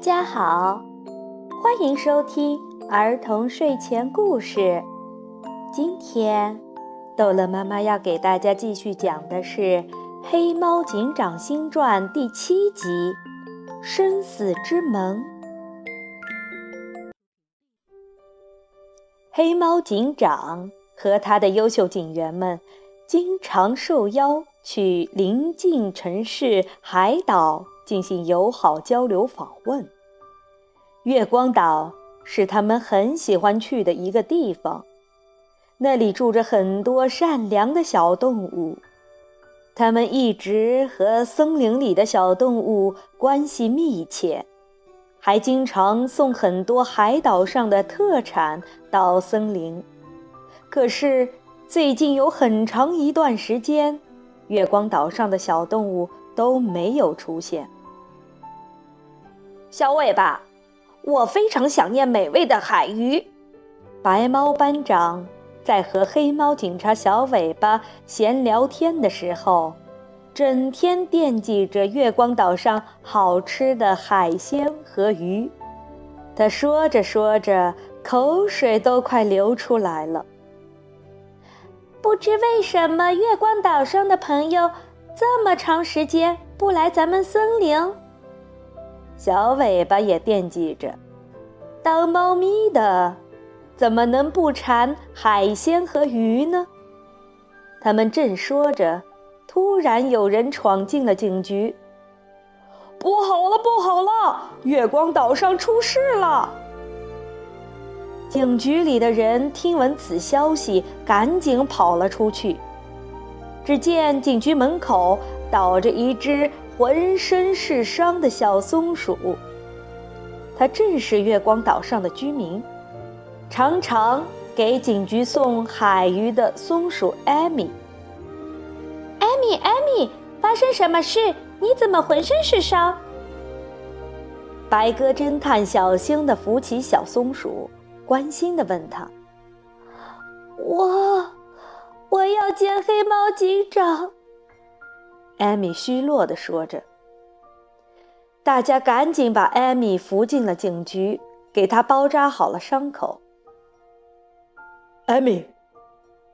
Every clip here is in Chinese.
家好，欢迎收听儿童睡前故事。今天，逗乐妈妈要给大家继续讲的是《黑猫警长新传》第七集《生死之门》。黑猫警长和他的优秀警员们经常受邀去邻近城市、海岛。进行友好交流访问。月光岛是他们很喜欢去的一个地方，那里住着很多善良的小动物，他们一直和森林里的小动物关系密切，还经常送很多海岛上的特产到森林。可是最近有很长一段时间，月光岛上的小动物都没有出现。小尾巴，我非常想念美味的海鱼。白猫班长在和黑猫警察小尾巴闲聊天的时候，整天惦记着月光岛上好吃的海鲜和鱼。他说着说着，口水都快流出来了。不知为什么月光岛上的朋友这么长时间不来咱们森林？小尾巴也惦记着，当猫咪的怎么能不馋海鲜和鱼呢？他们正说着，突然有人闯进了警局。不好了，不好了！月光岛上出事了！警局里的人听闻此消息，赶紧跑了出去。只见警局门口倒着一只。浑身是伤的小松鼠，它正是月光岛上的居民，常常给警局送海鱼的松鼠艾米。艾米，艾米，发生什么事？你怎么浑身是伤？白鸽侦探小心地扶起小松鼠，关心地问他：“我，我要见黑猫警长。”艾米虚弱地说着。大家赶紧把艾米扶进了警局，给她包扎好了伤口。艾米，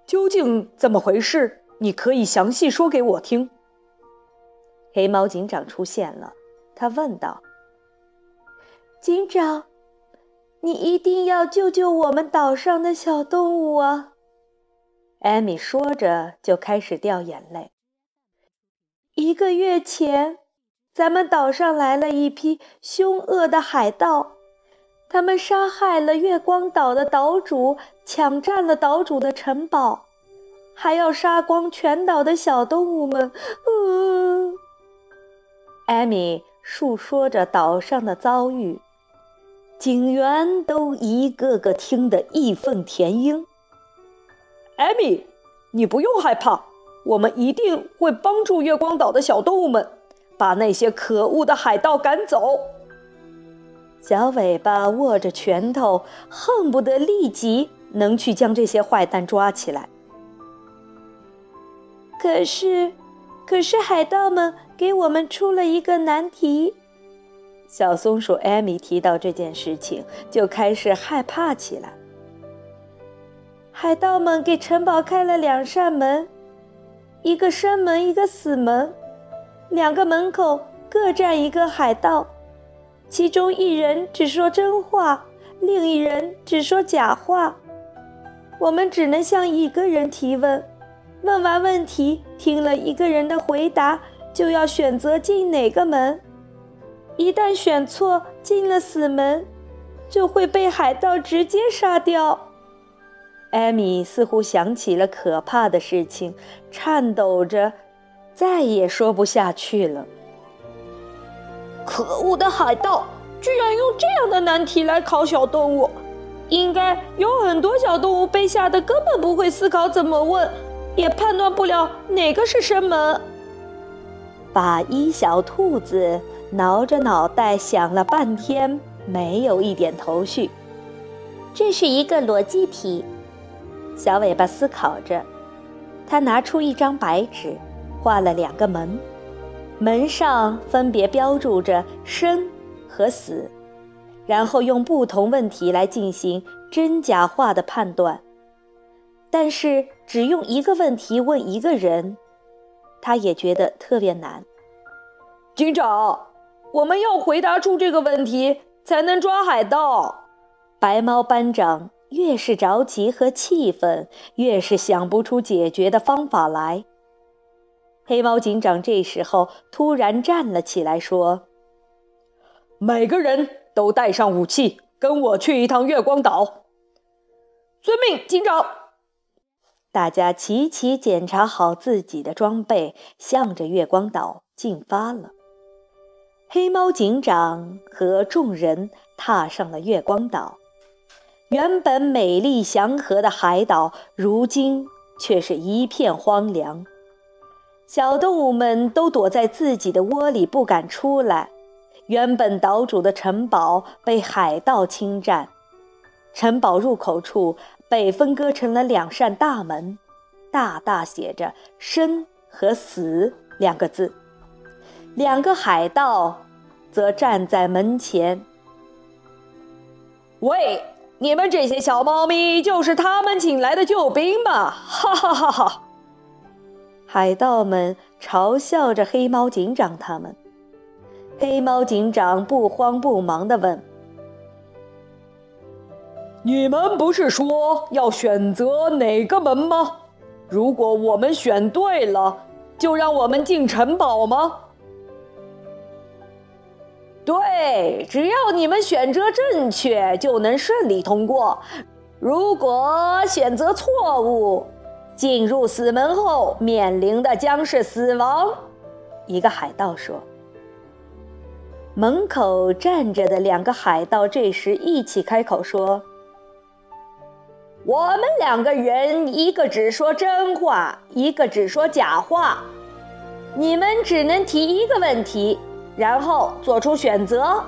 究竟怎么回事？你可以详细说给我听。黑猫警长出现了，他问道：“警长，你一定要救救我们岛上的小动物啊！”艾米说着就开始掉眼泪。一个月前，咱们岛上来了一批凶恶的海盗，他们杀害了月光岛的岛主，抢占了岛主的城堡，还要杀光全岛的小动物们。呃，艾米述说着岛上的遭遇，警员都一个个听得义愤填膺。艾米，你不用害怕。我们一定会帮助月光岛的小动物们，把那些可恶的海盗赶走。小尾巴握着拳头，恨不得立即能去将这些坏蛋抓起来。可是，可是海盗们给我们出了一个难题。小松鼠艾米提到这件事情，就开始害怕起来。海盗们给城堡开了两扇门。一个生门，一个死门，两个门口各站一个海盗，其中一人只说真话，另一人只说假话。我们只能向一个人提问，问完问题，听了一个人的回答，就要选择进哪个门。一旦选错，进了死门，就会被海盗直接杀掉。艾米似乎想起了可怕的事情，颤抖着，再也说不下去了。可恶的海盗，居然用这样的难题来考小动物！应该有很多小动物被吓得根本不会思考怎么问，也判断不了哪个是生门。法医小兔子挠着脑袋想了半天，没有一点头绪。这是一个逻辑题。小尾巴思考着，他拿出一张白纸，画了两个门，门上分别标注着“生”和“死”。然后用不同问题来进行真假话的判断。但是只用一个问题问一个人，他也觉得特别难。警长，我们要回答出这个问题才能抓海盗。白猫班长越是着急和气愤，越是想不出解决的方法来。黑猫警长这时候突然站了起来，说：“每个人都带上武器，跟我去一趟月光岛。”遵命，警长。大家齐齐检查好自己的装备，向着月光岛进发了。黑猫警长和众人踏上了月光岛。原本美丽祥和的海岛，如今却是一片荒凉。小动物们都躲在自己的窝里，不敢出来。原本岛主的城堡被海盗侵占，城堡入口处被分割成了两扇大门，大大写着“生”和“死”两个字。两个海盗则站在门前。喂！你们这些小猫咪就是他们请来的救兵吧？哈哈哈哈！海盗们嘲笑着黑猫警长他们。黑猫警长不慌不忙地问：“你们不是说要选择哪个门吗？如果我们选对了，就让我们进城堡吗？”对，只要你们选择正确，就能顺利通过。如果选择错误，进入死门后面临的将是死亡。一个海盗说。门口站着的两个海盗这时一起开口说：“我们两个人，一个只说真话，一个只说假话。你们只能提一个问题。”然后做出选择。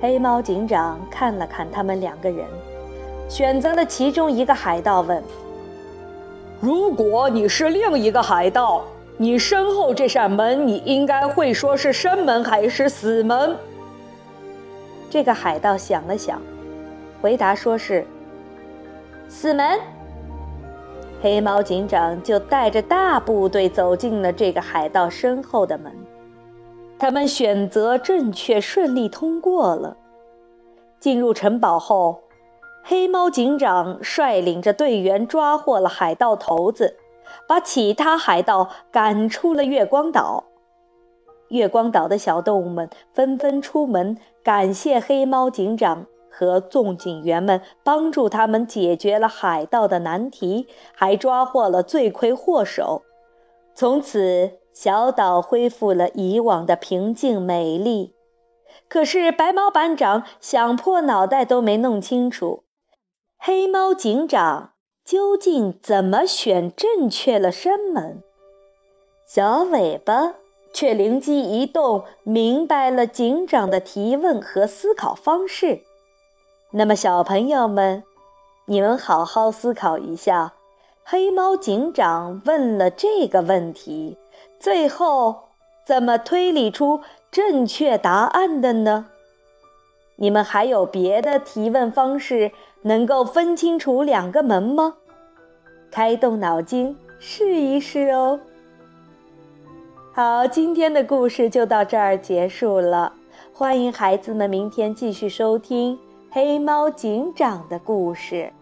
黑猫警长看了看他们两个人，选择了其中一个海盗，问：“如果你是另一个海盗，你身后这扇门，你应该会说是生门还是死门？”这个海盗想了想，回答说是死门。黑猫警长就带着大部队走进了这个海盗身后的门。他们选择正确，顺利通过了。进入城堡后，黑猫警长率领着队员抓获了海盗头子，把其他海盗赶出了月光岛。月光岛的小动物们纷纷出门感谢黑猫警长和众警员们，帮助他们解决了海盗的难题，还抓获了罪魁祸首。从此。小岛恢复了以往的平静美丽，可是白猫班长想破脑袋都没弄清楚，黑猫警长究竟怎么选正确了生门。小尾巴却灵机一动，明白了警长的提问和思考方式。那么，小朋友们，你们好好思考一下，黑猫警长问了这个问题。最后，怎么推理出正确答案的呢？你们还有别的提问方式能够分清楚两个门吗？开动脑筋试一试哦。好，今天的故事就到这儿结束了。欢迎孩子们明天继续收听黑猫警长的故事。